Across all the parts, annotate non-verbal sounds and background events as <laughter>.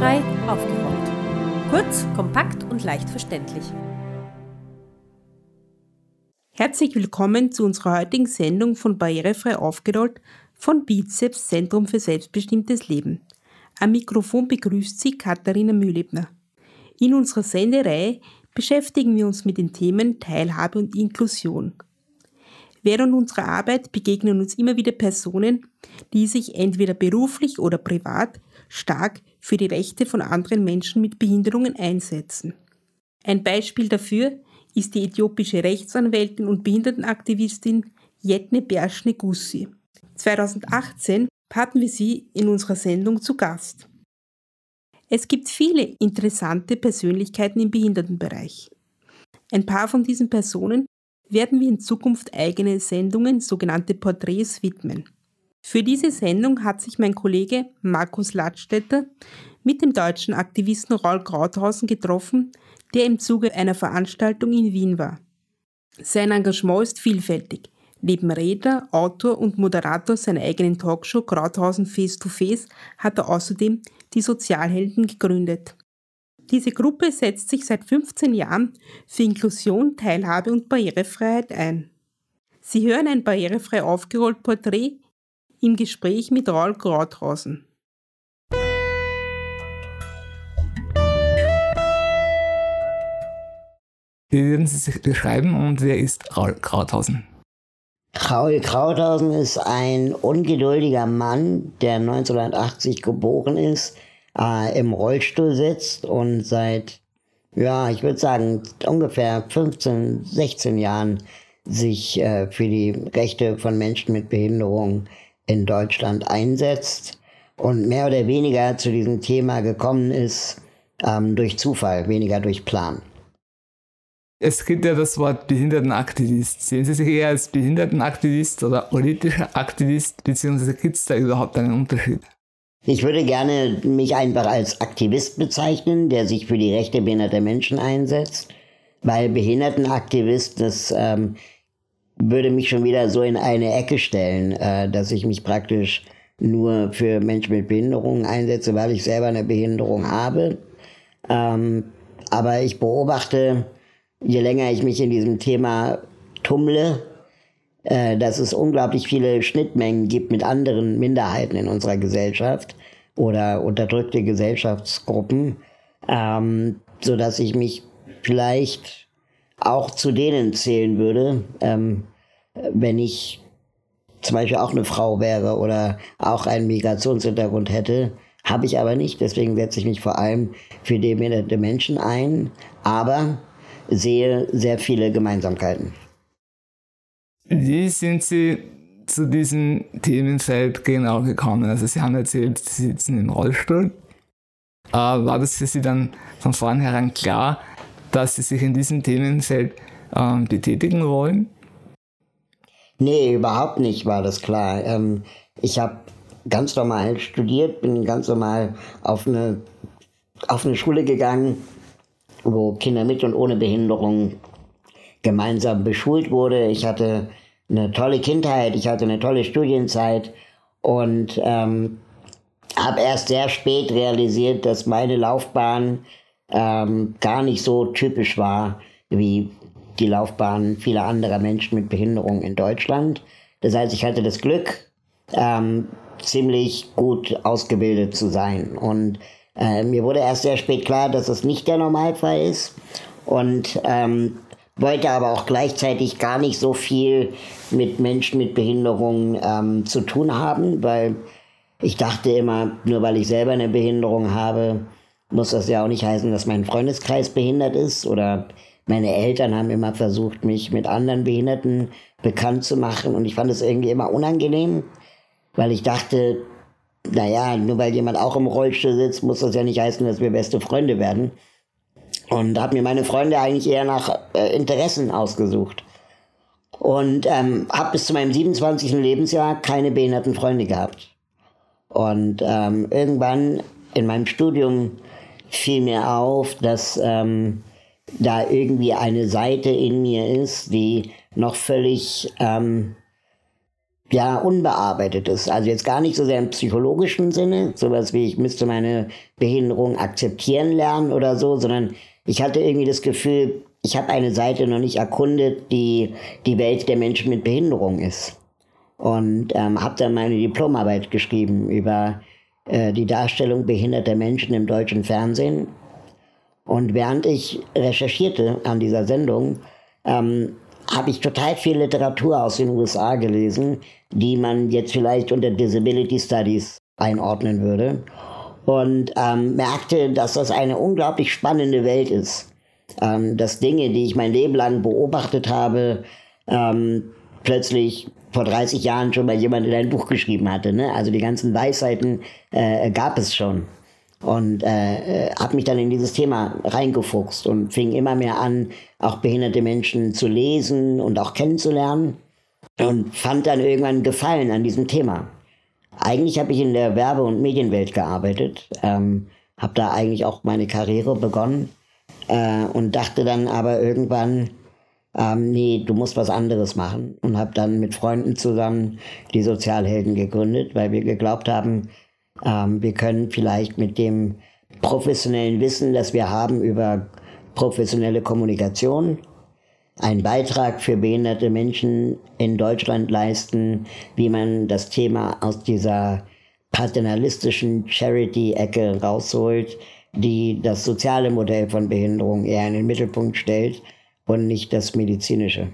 Barrierefrei aufgerollt. Kurz, kompakt und leicht verständlich. Herzlich willkommen zu unserer heutigen Sendung von Barrierefrei aufgerollt von Bizeps Zentrum für selbstbestimmtes Leben. Am Mikrofon begrüßt Sie Katharina Mühlebner. In unserer Sendereihe beschäftigen wir uns mit den Themen Teilhabe und Inklusion. Während unserer Arbeit begegnen uns immer wieder Personen, die sich entweder beruflich oder privat stark für die Rechte von anderen Menschen mit Behinderungen einsetzen. Ein Beispiel dafür ist die äthiopische Rechtsanwältin und Behindertenaktivistin Jetne Berschne Gussi. 2018 hatten wir sie in unserer Sendung zu Gast. Es gibt viele interessante Persönlichkeiten im Behindertenbereich. Ein paar von diesen Personen werden wir in Zukunft eigene Sendungen, sogenannte Porträts, widmen. Für diese Sendung hat sich mein Kollege Markus Ladstätter mit dem deutschen Aktivisten Raul Krauthausen getroffen, der im Zuge einer Veranstaltung in Wien war. Sein Engagement ist vielfältig. Neben Redner, Autor und Moderator seiner eigenen Talkshow Krauthausen Face to Face hat er außerdem die Sozialhelden gegründet. Diese Gruppe setzt sich seit 15 Jahren für Inklusion, Teilhabe und Barrierefreiheit ein. Sie hören ein barrierefrei aufgerollt Porträt im Gespräch mit Raul Krauthausen. Wie würden Sie sich beschreiben und wer ist Raul Krauthausen? Raul Krauthausen ist ein ungeduldiger Mann, der 1980 geboren ist, äh, im Rollstuhl sitzt und seit, ja, ich würde sagen, ungefähr 15, 16 Jahren sich äh, für die Rechte von Menschen mit Behinderung in Deutschland einsetzt und mehr oder weniger zu diesem Thema gekommen ist ähm, durch Zufall, weniger durch Plan. Es gibt ja das Wort Behindertenaktivist. Sehen Sie sich eher als Behindertenaktivist oder politischer Aktivist, beziehungsweise gibt es da überhaupt einen Unterschied? Ich würde gerne mich einfach als Aktivist bezeichnen, der sich für die Rechte behinderter Menschen einsetzt, weil Behindertenaktivist, das ähm, würde mich schon wieder so in eine Ecke stellen, äh, dass ich mich praktisch nur für Menschen mit Behinderungen einsetze, weil ich selber eine Behinderung habe. Ähm, aber ich beobachte, je länger ich mich in diesem Thema tummle, äh, dass es unglaublich viele Schnittmengen gibt mit anderen Minderheiten in unserer Gesellschaft oder unterdrückte Gesellschaftsgruppen, ähm, so ich mich vielleicht auch zu denen zählen würde, ähm, wenn ich zum Beispiel auch eine Frau wäre oder auch einen Migrationshintergrund hätte, habe ich aber nicht. Deswegen setze ich mich vor allem für behinderte Menschen ein. Aber sehe sehr viele Gemeinsamkeiten. Wie sind Sie zu diesem Themenfeld genau gekommen? Also Sie haben erzählt, Sie sitzen im Rollstuhl. Äh, war das für Sie dann von vornherein klar, dass Sie sich in diesem Themenfeld ähm, betätigen wollen? Nee, überhaupt nicht war das klar. Ähm, ich habe ganz normal studiert, bin ganz normal auf eine, auf eine Schule gegangen, wo Kinder mit und ohne Behinderung gemeinsam beschult wurde. Ich hatte eine tolle Kindheit, ich hatte eine tolle Studienzeit und ähm, habe erst sehr spät realisiert, dass meine Laufbahn ähm, gar nicht so typisch war wie die Laufbahn vieler anderer Menschen mit Behinderung in Deutschland. Das heißt, ich hatte das Glück, ähm, ziemlich gut ausgebildet zu sein und äh, mir wurde erst sehr spät klar, dass es nicht der Normalfall ist und ähm, wollte aber auch gleichzeitig gar nicht so viel mit Menschen mit Behinderung ähm, zu tun haben, weil ich dachte immer, nur weil ich selber eine Behinderung habe, muss das ja auch nicht heißen, dass mein Freundeskreis behindert ist oder meine Eltern haben immer versucht, mich mit anderen Behinderten bekannt zu machen und ich fand es irgendwie immer unangenehm, weil ich dachte, naja, nur weil jemand auch im Rollstuhl sitzt, muss das ja nicht heißen, dass wir beste Freunde werden. Und habe mir meine Freunde eigentlich eher nach äh, Interessen ausgesucht. Und ähm, habe bis zu meinem 27. Lebensjahr keine behinderten Freunde gehabt. Und ähm, irgendwann in meinem Studium fiel mir auf, dass ähm, da irgendwie eine Seite in mir ist, die noch völlig ähm, ja, unbearbeitet ist. Also jetzt gar nicht so sehr im psychologischen Sinne, sowas wie ich müsste meine Behinderung akzeptieren lernen oder so, sondern ich hatte irgendwie das Gefühl, ich habe eine Seite noch nicht erkundet, die die Welt der Menschen mit Behinderung ist. Und ähm, habe dann meine Diplomarbeit geschrieben über äh, die Darstellung behinderter Menschen im deutschen Fernsehen. Und während ich recherchierte an dieser Sendung, ähm, habe ich total viel Literatur aus den USA gelesen, die man jetzt vielleicht unter Disability Studies einordnen würde. Und ähm, merkte, dass das eine unglaublich spannende Welt ist. Ähm, dass Dinge, die ich mein Leben lang beobachtet habe, ähm, plötzlich vor 30 Jahren schon mal jemand in ein Buch geschrieben hatte. Ne? Also die ganzen Weisheiten äh, gab es schon. Und äh, äh habe mich dann in dieses Thema reingefuchst und fing immer mehr an, auch behinderte Menschen zu lesen und auch kennenzulernen. Und fand dann irgendwann Gefallen an diesem Thema. Eigentlich habe ich in der Werbe- und Medienwelt gearbeitet, ähm, habe da eigentlich auch meine Karriere begonnen äh, und dachte dann aber irgendwann, ähm, nee, du musst was anderes machen. Und habe dann mit Freunden zusammen die Sozialhelden gegründet, weil wir geglaubt haben, ähm, wir können vielleicht mit dem professionellen Wissen, das wir haben über professionelle Kommunikation, einen Beitrag für behinderte Menschen in Deutschland leisten, wie man das Thema aus dieser paternalistischen Charity-Ecke rausholt, die das soziale Modell von Behinderung eher in den Mittelpunkt stellt und nicht das medizinische.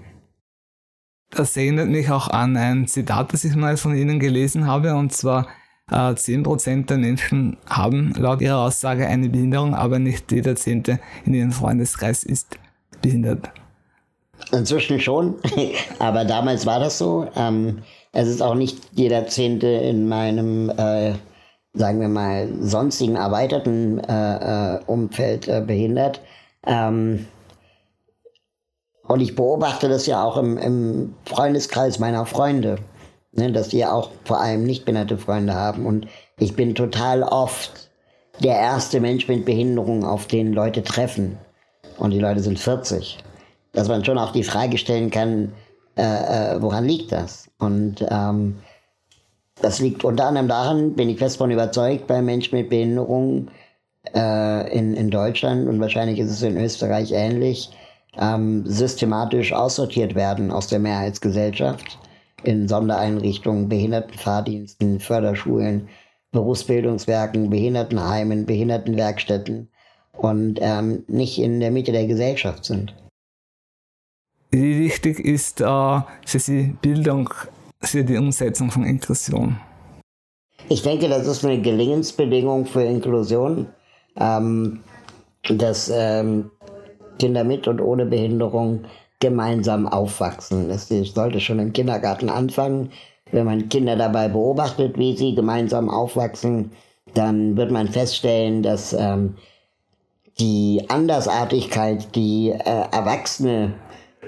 Das erinnert mich auch an ein Zitat, das ich mal von Ihnen gelesen habe, und zwar, äh, 10% der Menschen haben laut Ihrer Aussage eine Behinderung, aber nicht jeder Zehnte in Ihrem Freundeskreis ist behindert. Inzwischen schon, <laughs> aber damals war das so. Ähm, es ist auch nicht jeder Zehnte in meinem, äh, sagen wir mal, sonstigen erweiterten äh, äh Umfeld äh, behindert. Ähm, und ich beobachte das ja auch im, im Freundeskreis meiner Freunde, ne, dass die auch vor allem nicht behinderte Freunde haben. Und ich bin total oft der erste Mensch mit Behinderung, auf den Leute treffen. Und die Leute sind 40. Dass man schon auch die Frage stellen kann, äh, äh, woran liegt das? Und ähm, das liegt unter anderem daran, bin ich fest von überzeugt, bei Menschen mit Behinderung äh, in, in Deutschland und wahrscheinlich ist es in Österreich ähnlich, ähm, systematisch aussortiert werden aus der Mehrheitsgesellschaft in Sondereinrichtungen, Behindertenfahrdiensten, Förderschulen, Berufsbildungswerken, Behindertenheimen, Behindertenwerkstätten und ähm, nicht in der Mitte der Gesellschaft sind. Wie wichtig ist äh, für Sie Bildung für die Umsetzung von Inklusion? Ich denke, das ist eine Gelingensbedingung für Inklusion, ähm, dass ähm, Kinder mit und ohne Behinderung gemeinsam aufwachsen. Das sollte schon im Kindergarten anfangen. Wenn man Kinder dabei beobachtet, wie sie gemeinsam aufwachsen, dann wird man feststellen, dass ähm, die Andersartigkeit, die äh, Erwachsene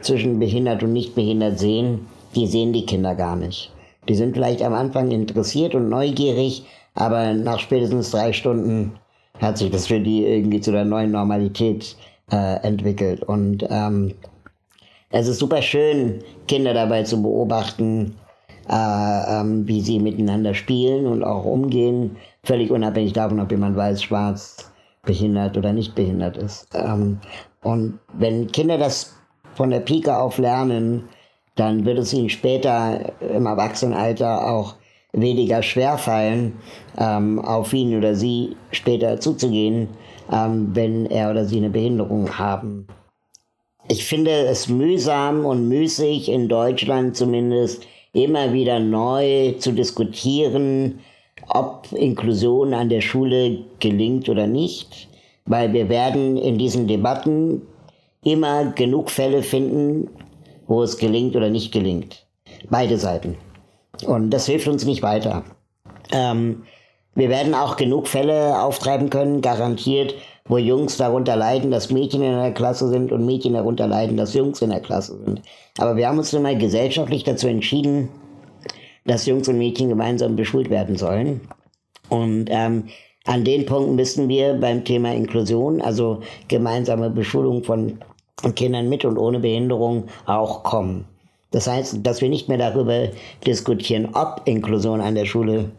zwischen behindert und nicht behindert sehen, die sehen die Kinder gar nicht. Die sind vielleicht am Anfang interessiert und neugierig, aber nach spätestens drei Stunden hat sich das für die irgendwie zu der neuen Normalität äh, entwickelt. Und ähm, es ist super schön, Kinder dabei zu beobachten, äh, ähm, wie sie miteinander spielen und auch umgehen, völlig unabhängig davon, ob jemand weiß, schwarz, behindert oder nicht behindert ist. Ähm, und wenn Kinder das von der Pike auf lernen, dann wird es ihnen später im Erwachsenenalter auch weniger schwer fallen, ähm, auf ihn oder sie später zuzugehen, ähm, wenn er oder sie eine Behinderung haben. Ich finde es mühsam und müßig in Deutschland zumindest immer wieder neu zu diskutieren, ob Inklusion an der Schule gelingt oder nicht, weil wir werden in diesen Debatten immer genug Fälle finden, wo es gelingt oder nicht gelingt. Beide Seiten. Und das hilft uns nicht weiter. Ähm, wir werden auch genug Fälle auftreiben können, garantiert, wo Jungs darunter leiden, dass Mädchen in der Klasse sind und Mädchen darunter leiden, dass Jungs in der Klasse sind. Aber wir haben uns nun mal gesellschaftlich dazu entschieden, dass Jungs und Mädchen gemeinsam beschult werden sollen. Und ähm, an den Punkten müssen wir beim Thema Inklusion, also gemeinsame Beschulung von Kindern mit und ohne Behinderung, auch kommen. Das heißt, dass wir nicht mehr darüber diskutieren, ob Inklusion an der Schule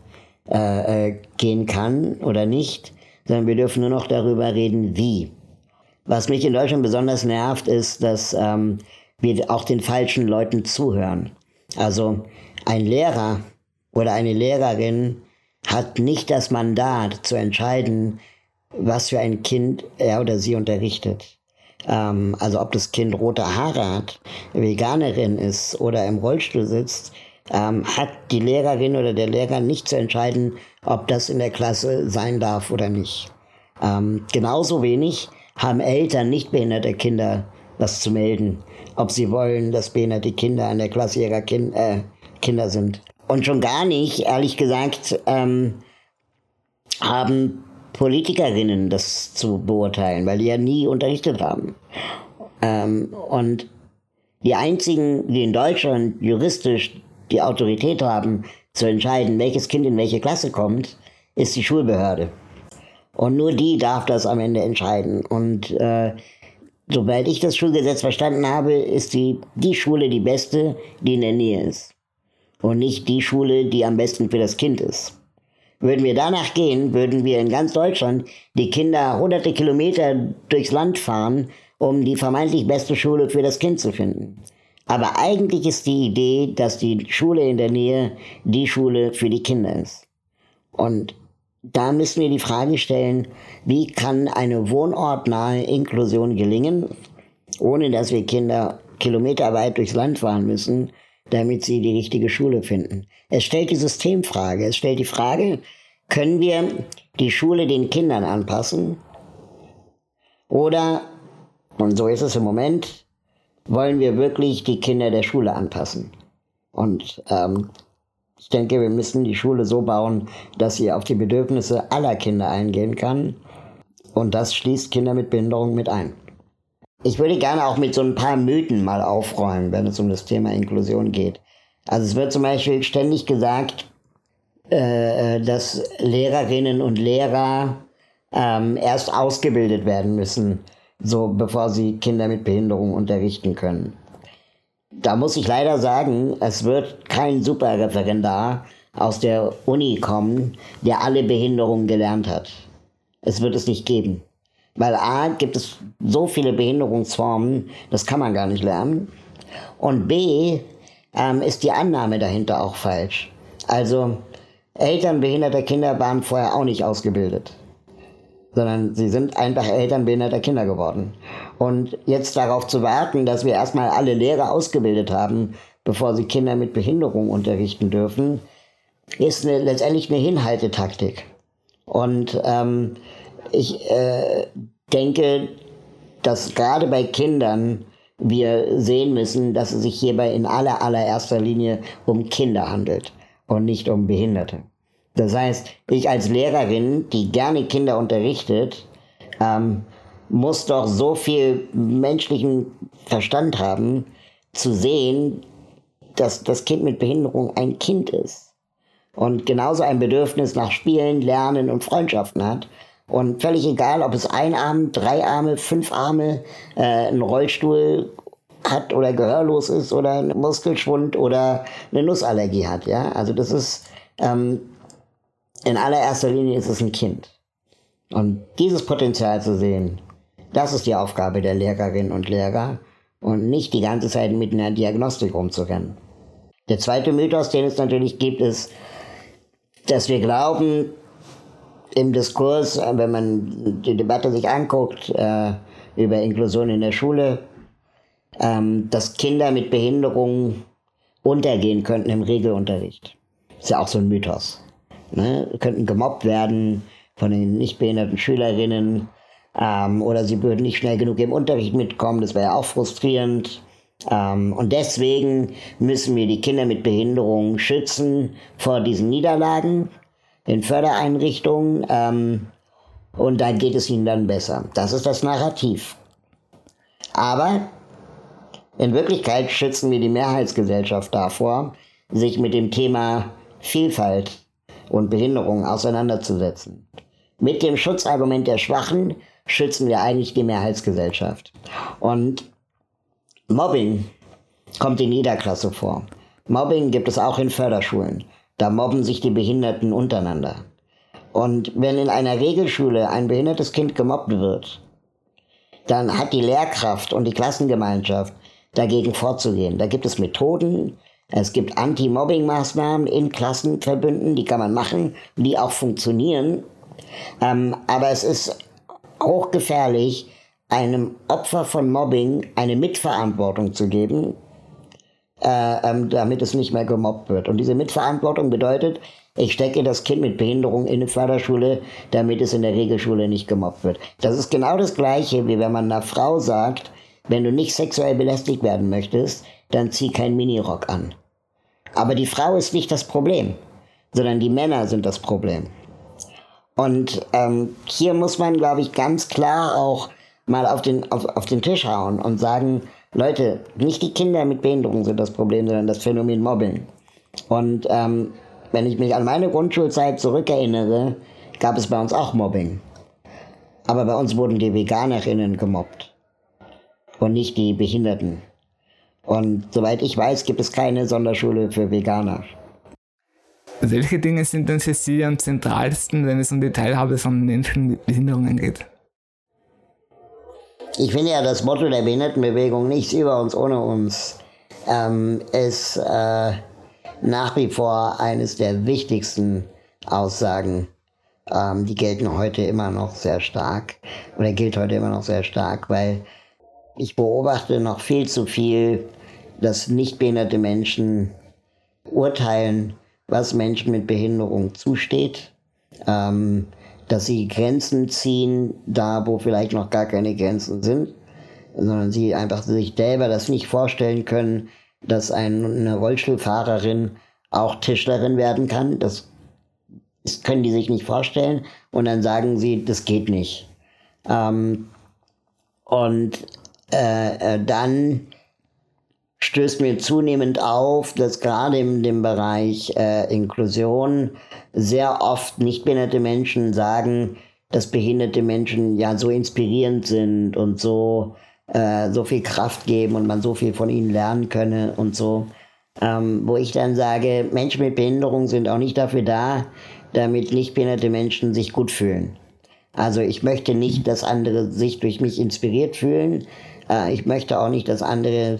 äh, äh, gehen kann oder nicht, sondern wir dürfen nur noch darüber reden, wie. Was mich in Deutschland besonders nervt, ist, dass ähm, wir auch den falschen Leuten zuhören. Also ein Lehrer oder eine Lehrerin hat nicht das Mandat zu entscheiden, was für ein Kind er oder sie unterrichtet. Ähm, also ob das Kind rote Haare hat, Veganerin ist oder im Rollstuhl sitzt, ähm, hat die Lehrerin oder der Lehrer nicht zu entscheiden, ob das in der Klasse sein darf oder nicht. Ähm, genauso wenig haben Eltern nicht behinderte Kinder was zu melden, ob sie wollen, dass behinderte Kinder an der Klasse ihrer kind, äh, Kinder sind. Und schon gar nicht, ehrlich gesagt, ähm, haben Politikerinnen das zu beurteilen, weil die ja nie unterrichtet haben. Ähm, und die einzigen, die in Deutschland juristisch die Autorität haben, zu entscheiden, welches Kind in welche Klasse kommt, ist die Schulbehörde. Und nur die darf das am Ende entscheiden. Und äh, soweit ich das Schulgesetz verstanden habe, ist die, die Schule die beste, die in der Nähe ist. Und nicht die Schule, die am besten für das Kind ist. Würden wir danach gehen, würden wir in ganz Deutschland die Kinder hunderte Kilometer durchs Land fahren, um die vermeintlich beste Schule für das Kind zu finden. Aber eigentlich ist die Idee, dass die Schule in der Nähe die Schule für die Kinder ist. Und da müssen wir die Frage stellen, wie kann eine wohnortnahe Inklusion gelingen, ohne dass wir Kinder kilometerweit durchs Land fahren müssen, damit sie die richtige Schule finden. Es stellt die Systemfrage. Es stellt die Frage, können wir die Schule den Kindern anpassen? Oder, und so ist es im Moment, wollen wir wirklich die Kinder der Schule anpassen? Und ähm, ich denke, wir müssen die Schule so bauen, dass sie auf die Bedürfnisse aller Kinder eingehen kann. Und das schließt Kinder mit Behinderung mit ein. Ich würde gerne auch mit so ein paar Mythen mal aufräumen, wenn es um das Thema Inklusion geht. Also es wird zum Beispiel ständig gesagt, äh, äh, dass Lehrerinnen und Lehrer ähm, erst ausgebildet werden müssen, so bevor sie Kinder mit Behinderung unterrichten können. Da muss ich leider sagen, es wird kein Superreferendar aus der Uni kommen, der alle Behinderungen gelernt hat. Es wird es nicht geben. Weil A gibt es so viele Behinderungsformen, das kann man gar nicht lernen. Und B ähm, ist die Annahme dahinter auch falsch. Also Eltern behinderter Kinder waren vorher auch nicht ausgebildet, sondern sie sind einfach Eltern behinderter Kinder geworden. Und jetzt darauf zu warten, dass wir erstmal alle Lehrer ausgebildet haben, bevor sie Kinder mit Behinderung unterrichten dürfen, ist eine, letztendlich eine Hinhaltetaktik. Und ähm, ich äh, denke, dass gerade bei Kindern wir sehen müssen, dass es sich hierbei in aller allererster Linie um Kinder handelt und nicht um Behinderte. Das heißt, ich als Lehrerin, die gerne Kinder unterrichtet, ähm, muss doch so viel menschlichen Verstand haben, zu sehen, dass das Kind mit Behinderung ein Kind ist und genauso ein Bedürfnis nach Spielen, Lernen und Freundschaften hat und völlig egal, ob es ein Arm, drei Arme, fünf Arme, äh, einen Rollstuhl hat oder gehörlos ist oder einen Muskelschwund oder eine Nussallergie hat. Ja? Also das ist, ähm, in allererster Linie ist es ein Kind. Und dieses Potenzial zu sehen, das ist die Aufgabe der Lehrerinnen und Lehrer und nicht die ganze Zeit mit einer Diagnostik rumzurennen. Der zweite Mythos, den es natürlich gibt, ist, dass wir glauben, im Diskurs, äh, wenn man die Debatte sich anguckt äh, über Inklusion in der Schule, ähm, dass Kinder mit Behinderungen untergehen könnten im Regelunterricht. Ist ja auch so ein Mythos. Ne? Könnten gemobbt werden von den nicht behinderten Schülerinnen ähm, oder sie würden nicht schnell genug im Unterricht mitkommen. Das wäre ja auch frustrierend. Ähm, und deswegen müssen wir die Kinder mit Behinderungen schützen vor diesen Niederlagen in Fördereinrichtungen ähm, und da geht es ihnen dann besser. Das ist das Narrativ. Aber in Wirklichkeit schützen wir die Mehrheitsgesellschaft davor, sich mit dem Thema Vielfalt und Behinderung auseinanderzusetzen. Mit dem Schutzargument der Schwachen schützen wir eigentlich die Mehrheitsgesellschaft. Und Mobbing kommt in jeder Klasse vor. Mobbing gibt es auch in Förderschulen. Da mobben sich die Behinderten untereinander. Und wenn in einer Regelschule ein behindertes Kind gemobbt wird, dann hat die Lehrkraft und die Klassengemeinschaft dagegen vorzugehen. Da gibt es Methoden, es gibt Anti-Mobbing-Maßnahmen in Klassenverbünden, die kann man machen, die auch funktionieren. Ähm, aber es ist hochgefährlich, einem Opfer von Mobbing eine Mitverantwortung zu geben, äh, ähm, damit es nicht mehr gemobbt wird. Und diese Mitverantwortung bedeutet, ich stecke das Kind mit Behinderung in eine Förderschule, damit es in der Regelschule nicht gemobbt wird. Das ist genau das Gleiche, wie wenn man einer Frau sagt, wenn du nicht sexuell belästigt werden möchtest, dann zieh keinen Minirock an. Aber die Frau ist nicht das Problem, sondern die Männer sind das Problem. Und ähm, hier muss man, glaube ich, ganz klar auch mal auf den, auf, auf den Tisch hauen und sagen, Leute, nicht die Kinder mit Behinderung sind das Problem, sondern das Phänomen Mobbing. Und ähm, wenn ich mich an meine Grundschulzeit zurückerinnere, gab es bei uns auch Mobbing. Aber bei uns wurden die Veganerinnen gemobbt und nicht die Behinderten. Und soweit ich weiß, gibt es keine Sonderschule für Veganer. Welche Dinge sind denn für Sie am zentralsten, wenn es um die Teilhabe von Menschen mit Behinderungen geht? Ich finde ja das Motto der Behindertenbewegung nichts über uns ohne uns ähm, ist äh, nach wie vor eines der wichtigsten Aussagen. Ähm, die gelten heute immer noch sehr stark oder gilt heute immer noch sehr stark, weil ich beobachte noch viel zu viel, dass nicht behinderte Menschen urteilen was Menschen mit Behinderung zusteht, ähm, dass sie Grenzen ziehen, da wo vielleicht noch gar keine Grenzen sind, sondern sie einfach sich selber das nicht vorstellen können, dass eine Rollstuhlfahrerin auch Tischlerin werden kann. Das, können die sich nicht vorstellen und dann sagen sie, das geht nicht. Ähm, und äh, äh, dann stößt mir zunehmend auf, dass gerade in dem Bereich äh, Inklusion sehr oft nichtbehinderte Menschen sagen, dass behinderte Menschen ja so inspirierend sind und so, äh, so viel Kraft geben und man so viel von ihnen lernen könne und so. Ähm, wo ich dann sage, Menschen mit Behinderung sind auch nicht dafür da, damit nichtbehinderte Menschen sich gut fühlen. Also ich möchte nicht, dass andere sich durch mich inspiriert fühlen. Äh, ich möchte auch nicht, dass andere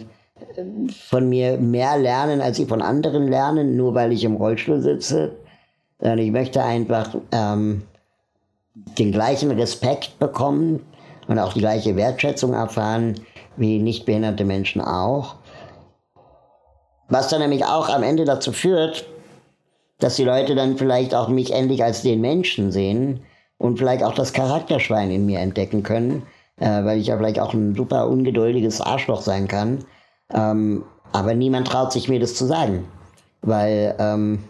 von mir mehr lernen, als sie von anderen lernen, nur weil ich im Rollstuhl sitze. Sondern ich möchte einfach ähm, den gleichen Respekt bekommen und auch die gleiche Wertschätzung erfahren wie nichtbehinderte Menschen auch. Was dann nämlich auch am Ende dazu führt, dass die Leute dann vielleicht auch mich endlich als den Menschen sehen und vielleicht auch das Charakterschwein in mir entdecken können, äh, weil ich ja vielleicht auch ein super ungeduldiges Arschloch sein kann ähm, aber niemand traut sich mir das zu sagen, weil ähm,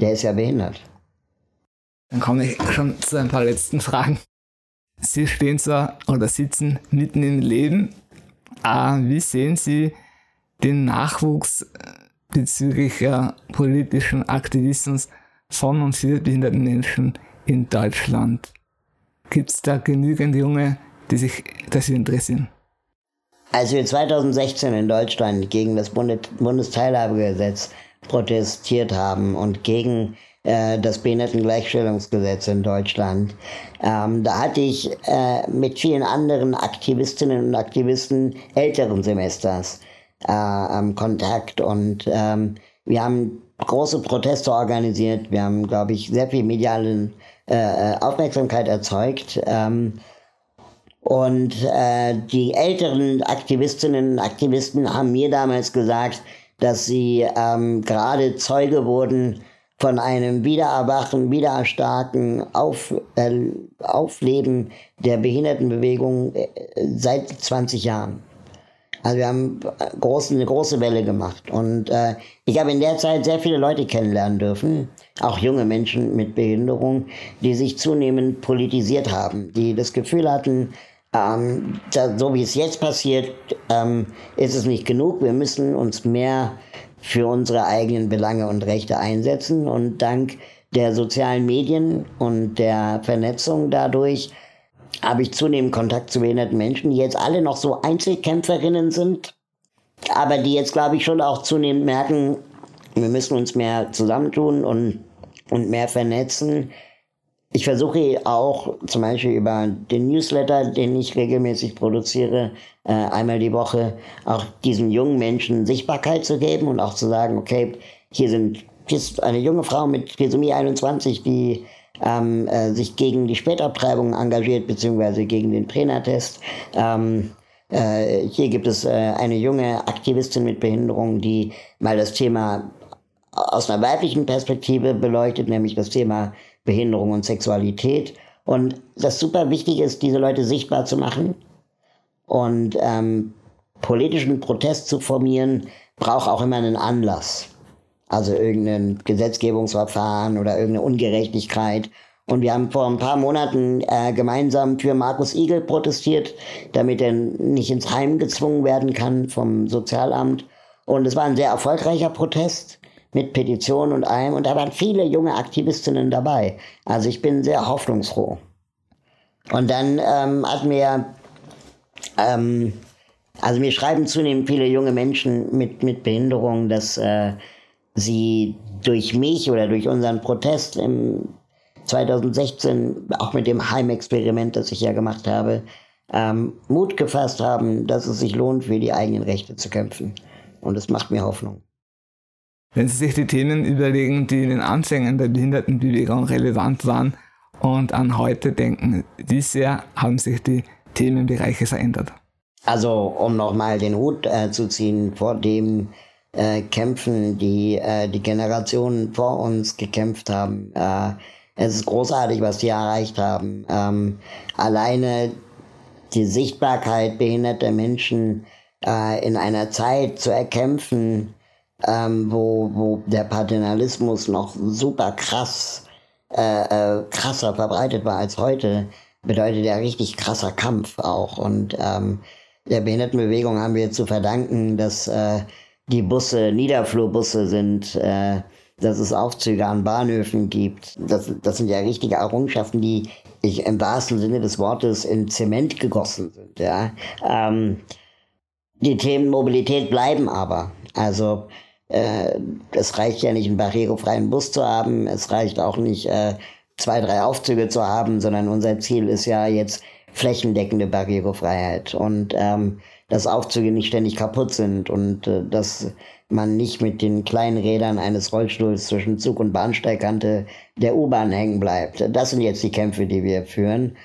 der ist ja behindert. Dann komme ich schon zu ein paar letzten Fragen. Sie stehen zwar oder sitzen mitten im Leben. Äh, wie sehen Sie den Nachwuchs bezüglich äh, politischen Aktivismus von und für behinderte Menschen in Deutschland? Gibt es da genügend Junge, die sich dafür interessieren? Als wir 2016 in Deutschland gegen das Bundesteilhabegesetz protestiert haben und gegen äh, das Behindertengleichstellungsgesetz in Deutschland, ähm, da hatte ich äh, mit vielen anderen Aktivistinnen und Aktivisten älteren Semesters äh, Kontakt und ähm, wir haben große Proteste organisiert, wir haben, glaube ich, sehr viel mediale äh, Aufmerksamkeit erzeugt. Ähm, und äh, die älteren Aktivistinnen und Aktivisten haben mir damals gesagt, dass sie ähm, gerade Zeuge wurden von einem Wiedererwachen, Wiedererstarken, Auf, äh, Aufleben der Behindertenbewegung äh, seit 20 Jahren. Also wir haben groß, eine große Welle gemacht. Und äh, ich habe in der Zeit sehr viele Leute kennenlernen dürfen, auch junge Menschen mit Behinderung, die sich zunehmend politisiert haben, die das Gefühl hatten, ähm, da, so wie es jetzt passiert, ähm, ist es nicht genug. Wir müssen uns mehr für unsere eigenen Belange und Rechte einsetzen. Und dank der sozialen Medien und der Vernetzung dadurch habe ich zunehmend Kontakt zu behinderten Menschen, die jetzt alle noch so Einzelkämpferinnen sind, aber die jetzt, glaube ich, schon auch zunehmend merken, wir müssen uns mehr zusammentun und, und mehr vernetzen. Ich versuche auch zum Beispiel über den Newsletter, den ich regelmäßig produziere, äh, einmal die Woche, auch diesen jungen Menschen Sichtbarkeit zu geben und auch zu sagen, okay, hier sind hier ist eine junge Frau mit Trisomie 21, die ähm, äh, sich gegen die Spätabtreibung engagiert, beziehungsweise gegen den Trainertest. Ähm, äh, hier gibt es äh, eine junge Aktivistin mit Behinderung, die mal das Thema aus einer weiblichen Perspektive beleuchtet, nämlich das Thema Behinderung und Sexualität. Und das super wichtig ist, diese Leute sichtbar zu machen und ähm, politischen Protest zu formieren, braucht auch immer einen Anlass. Also irgendein Gesetzgebungsverfahren oder irgendeine Ungerechtigkeit. Und wir haben vor ein paar Monaten äh, gemeinsam für Markus Igel protestiert, damit er nicht ins Heim gezwungen werden kann vom Sozialamt. Und es war ein sehr erfolgreicher Protest mit Petitionen und allem. Und da waren viele junge Aktivistinnen dabei. Also ich bin sehr hoffnungsfroh. Und dann ähm, hatten wir, ähm, also mir schreiben zunehmend viele junge Menschen mit, mit Behinderung, dass äh, sie durch mich oder durch unseren Protest im 2016, auch mit dem Heimexperiment, das ich ja gemacht habe, ähm, Mut gefasst haben, dass es sich lohnt, für die eigenen Rechte zu kämpfen. Und das macht mir Hoffnung. Wenn Sie sich die Themen überlegen, die in den Anfängen der Behindertenbewegung relevant waren und an heute denken, wie sehr haben sich die Themenbereiche verändert? Also, um nochmal den Hut äh, zu ziehen vor dem, äh, kämpfen, die äh, die Generationen vor uns gekämpft haben. Äh, es ist großartig, was die erreicht haben. Ähm, alleine die Sichtbarkeit behinderter Menschen äh, in einer Zeit zu erkämpfen, ähm, wo, wo der Paternalismus noch super krass, äh, äh, krasser verbreitet war als heute, bedeutet ja richtig krasser Kampf auch. Und ähm, der Behindertenbewegung haben wir zu verdanken, dass äh, die Busse Niederflurbusse sind, äh, dass es Aufzüge an Bahnhöfen gibt. Das, das sind ja richtige Errungenschaften, die ich im wahrsten Sinne des Wortes in Zement gegossen sind. Ja. Ähm, die Themen Mobilität bleiben aber. Also äh, es reicht ja nicht, einen barrierefreien Bus zu haben, es reicht auch nicht, äh, zwei, drei Aufzüge zu haben, sondern unser Ziel ist ja jetzt flächendeckende Barrierefreiheit. Und ähm, dass Aufzüge nicht ständig kaputt sind und äh, dass man nicht mit den kleinen Rädern eines Rollstuhls zwischen Zug und Bahnsteigkante der U-Bahn hängen bleibt. Das sind jetzt die Kämpfe, die wir führen.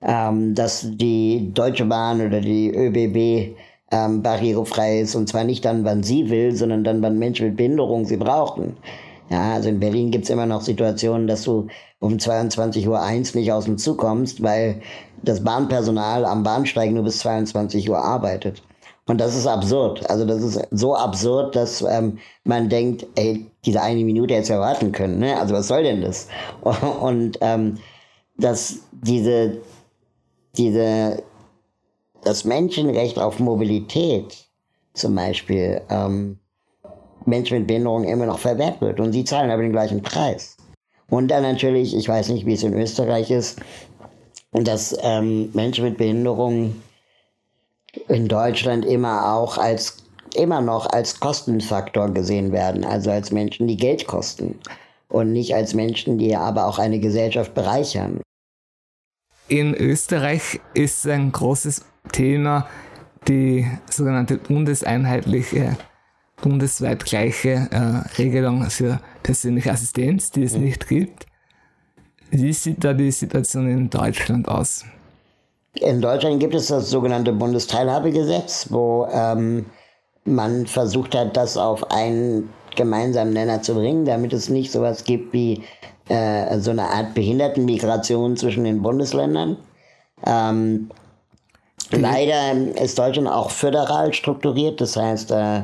Ähm, dass die Deutsche Bahn oder die ÖBB ähm, barrierefrei ist und zwar nicht dann, wann sie will, sondern dann, wann Menschen mit Behinderung sie brauchen. Ja, also in Berlin gibt's immer noch Situationen, dass du um 22.01 Uhr nicht aus dem Zug kommst, weil das Bahnpersonal am Bahnsteig nur bis 22 Uhr arbeitet. Und das ist absurd. Also das ist so absurd, dass ähm, man denkt, ey, diese eine Minute hätte ja warten können. Ne? Also was soll denn das? <laughs> Und ähm, dass diese, diese, das Menschenrecht auf Mobilität zum Beispiel ähm, Menschen mit Behinderung immer noch verwehrt wird. Und sie zahlen aber den gleichen Preis. Und dann natürlich, ich weiß nicht, wie es in Österreich ist, dass ähm, Menschen mit Behinderung in Deutschland immer auch als immer noch als Kostenfaktor gesehen werden, also als Menschen, die Geld kosten und nicht als Menschen, die aber auch eine Gesellschaft bereichern. In Österreich ist ein großes Thema die sogenannte bundeseinheitliche bundesweit gleiche äh, Regelung für persönliche Assistenz, die es mhm. nicht gibt. Wie sieht da die Situation in Deutschland aus? In Deutschland gibt es das sogenannte Bundesteilhabegesetz, wo ähm, man versucht hat, das auf einen gemeinsamen Nenner zu bringen, damit es nicht sowas gibt wie äh, so eine Art Behindertenmigration zwischen den Bundesländern. Ähm, leider ist Deutschland auch föderal strukturiert, das heißt, äh,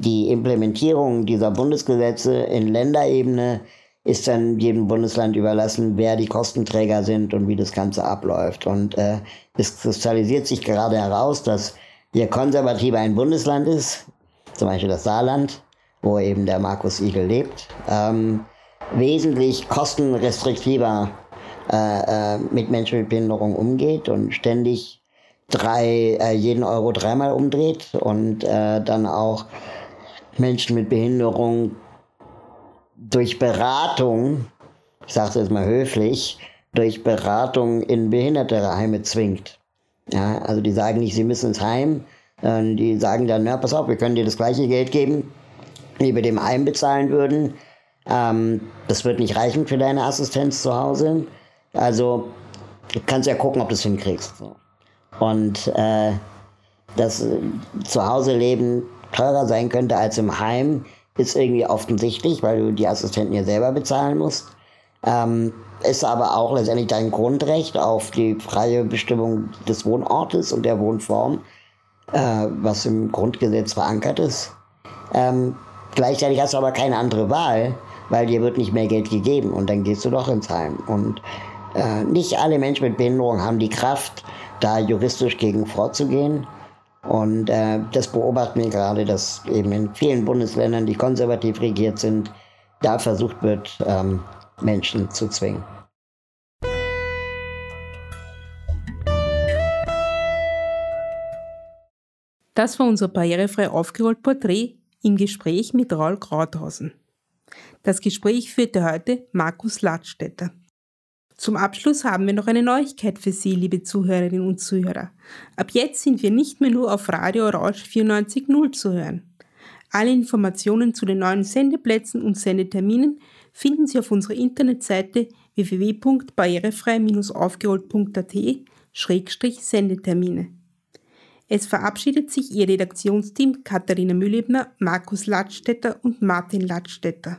die Implementierung dieser Bundesgesetze in Länderebene ist dann jedem Bundesland überlassen, wer die Kostenträger sind und wie das Ganze abläuft. Und äh, es kristallisiert sich gerade heraus, dass je konservativer ein Bundesland ist, zum Beispiel das Saarland, wo eben der Markus Igel lebt, ähm, wesentlich kostenrestriktiver äh, äh, mit Menschen mit Behinderung umgeht und ständig drei, äh, jeden Euro dreimal umdreht und äh, dann auch Menschen mit Behinderung durch Beratung, ich sage es jetzt mal höflich, durch Beratung in Behindertenheime zwingt. Ja, also die sagen nicht, sie müssen ins Heim, äh, die sagen dann, na, pass auf, wir können dir das gleiche Geld geben, wie wir dem Heim bezahlen würden. Ähm, das wird nicht reichen für deine Assistenz zu Hause. Also du kannst ja gucken, ob du es hinkriegst. Und äh, dass äh, zu Hause leben teurer sein könnte als im Heim, ist irgendwie offensichtlich, weil du die Assistenten ja selber bezahlen musst. Ähm, ist aber auch letztendlich dein Grundrecht auf die freie Bestimmung des Wohnortes und der Wohnform, äh, was im Grundgesetz verankert ist. Ähm, gleichzeitig hast du aber keine andere Wahl, weil dir wird nicht mehr Geld gegeben und dann gehst du doch ins Heim. Und äh, nicht alle Menschen mit Behinderung haben die Kraft, da juristisch gegen vorzugehen. Und äh, das beobachten wir gerade, dass eben in vielen Bundesländern, die konservativ regiert sind, da versucht wird, ähm, Menschen zu zwingen. Das war unser barrierefrei aufgerollt Porträt im Gespräch mit Raul Krauthausen. Das Gespräch führte heute Markus Ladstätter. Zum Abschluss haben wir noch eine Neuigkeit für Sie, liebe Zuhörerinnen und Zuhörer. Ab jetzt sind wir nicht mehr nur auf Radio Rausch 94.0 zu hören. Alle Informationen zu den neuen Sendeplätzen und Sendeterminen finden Sie auf unserer Internetseite www.barrierefrei-aufgerollt.at-sendetermine. Es verabschiedet sich Ihr Redaktionsteam Katharina Mühlebner, Markus Ladstätter und Martin Ladstätter.